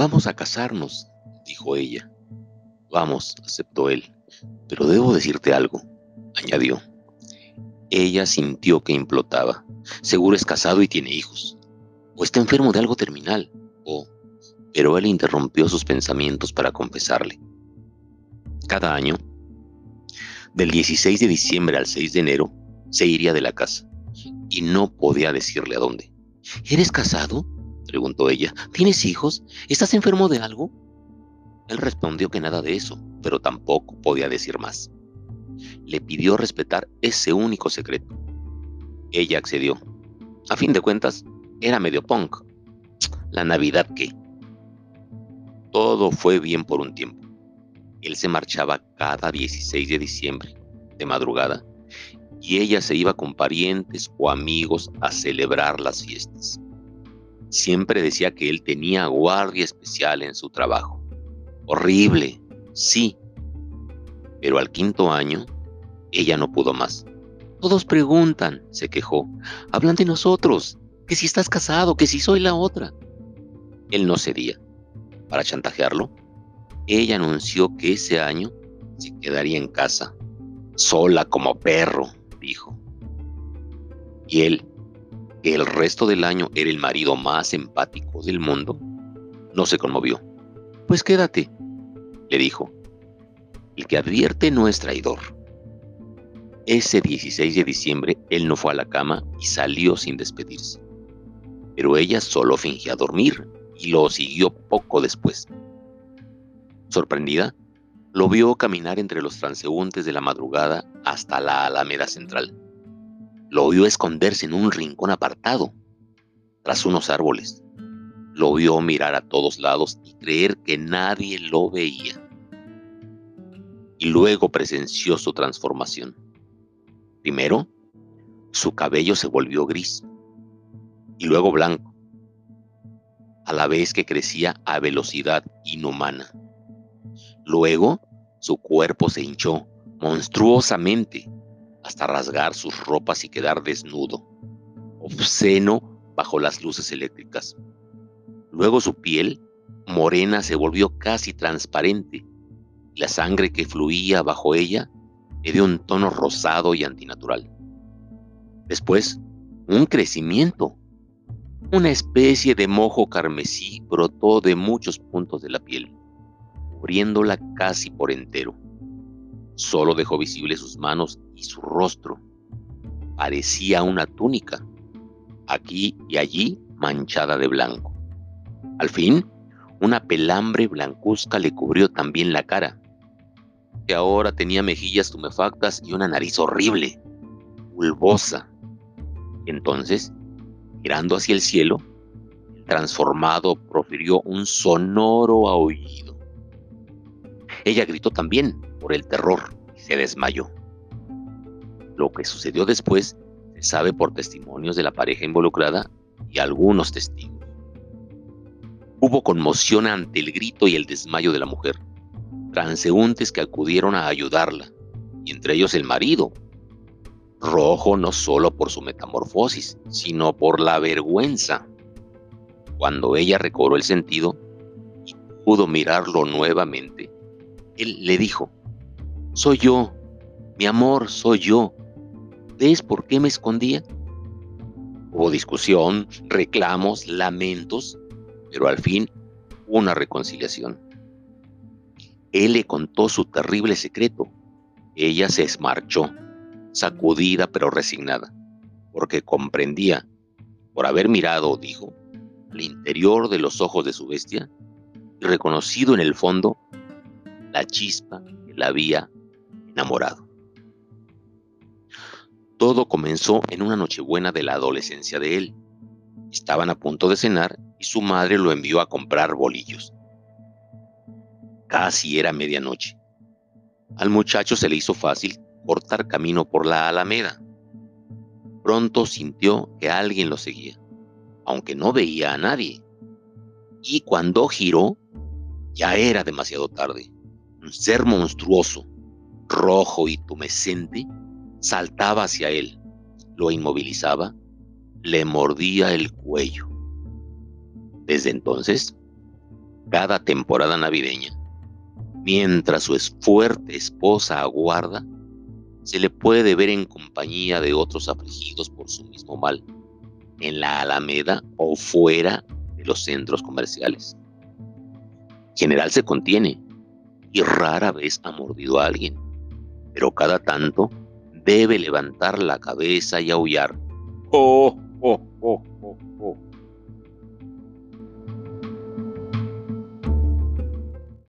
Vamos a casarnos, dijo ella. Vamos, aceptó él. Pero debo decirte algo, añadió. Ella sintió que implotaba. Seguro es casado y tiene hijos. O está enfermo de algo terminal. O... Pero él interrumpió sus pensamientos para confesarle. Cada año, del 16 de diciembre al 6 de enero, se iría de la casa. Y no podía decirle a dónde. ¿Eres casado? Preguntó ella. ¿Tienes hijos? ¿Estás enfermo de algo? Él respondió que nada de eso, pero tampoco podía decir más le pidió respetar ese único secreto. Ella accedió. A fin de cuentas, era medio punk. La Navidad qué. Todo fue bien por un tiempo. Él se marchaba cada 16 de diciembre, de madrugada, y ella se iba con parientes o amigos a celebrar las fiestas. Siempre decía que él tenía guardia especial en su trabajo. Horrible, sí, pero al quinto año, ella no pudo más. Todos preguntan, se quejó. Hablan de nosotros, que si estás casado, que si soy la otra. Él no cedía. Para chantajearlo, ella anunció que ese año se quedaría en casa, sola como perro, dijo. Y él, el resto del año era el marido más empático del mundo, no se conmovió. Pues quédate, le dijo, el que advierte no es traidor. Ese 16 de diciembre él no fue a la cama y salió sin despedirse. Pero ella solo fingía dormir y lo siguió poco después. Sorprendida, lo vio caminar entre los transeúntes de la madrugada hasta la Alameda Central. Lo vio esconderse en un rincón apartado, tras unos árboles. Lo vio mirar a todos lados y creer que nadie lo veía y luego presenció su transformación. Primero, su cabello se volvió gris y luego blanco, a la vez que crecía a velocidad inhumana. Luego, su cuerpo se hinchó monstruosamente hasta rasgar sus ropas y quedar desnudo, obsceno bajo las luces eléctricas. Luego su piel morena se volvió casi transparente la sangre que fluía bajo ella era de un tono rosado y antinatural. Después, un crecimiento. Una especie de mojo carmesí brotó de muchos puntos de la piel, cubriéndola casi por entero. Solo dejó visibles sus manos y su rostro. Parecía una túnica, aquí y allí manchada de blanco. Al fin, una pelambre blancuzca le cubrió también la cara, ahora tenía mejillas tumefactas y una nariz horrible, bulbosa. Entonces, mirando hacia el cielo, el transformado profirió un sonoro aullido. Ella gritó también por el terror y se desmayó. Lo que sucedió después se sabe por testimonios de la pareja involucrada y algunos testigos. Hubo conmoción ante el grito y el desmayo de la mujer transeúntes que acudieron a ayudarla, y entre ellos el marido, rojo no solo por su metamorfosis, sino por la vergüenza. Cuando ella recobró el sentido y pudo mirarlo nuevamente, él le dijo, soy yo, mi amor, soy yo. ¿Ves por qué me escondía? Hubo discusión, reclamos, lamentos, pero al fin una reconciliación. Él le contó su terrible secreto. Ella se esmarchó, sacudida pero resignada, porque comprendía, por haber mirado, dijo, al interior de los ojos de su bestia y reconocido en el fondo la chispa que la había enamorado. Todo comenzó en una nochebuena de la adolescencia de él. Estaban a punto de cenar y su madre lo envió a comprar bolillos. Casi era medianoche. Al muchacho se le hizo fácil cortar camino por la alameda. Pronto sintió que alguien lo seguía, aunque no veía a nadie. Y cuando giró, ya era demasiado tarde. Ser monstruoso, rojo y tumescente, saltaba hacia él, lo inmovilizaba, le mordía el cuello. Desde entonces, Cada temporada navideña, mientras su fuerte esposa aguarda, se le puede ver en compañía de otros afligidos por su mismo mal, en la alameda o fuera de los centros comerciales. General se contiene y rara vez ha mordido a alguien, pero cada tanto debe levantar la cabeza y aullar. ¡Oh, oh, oh!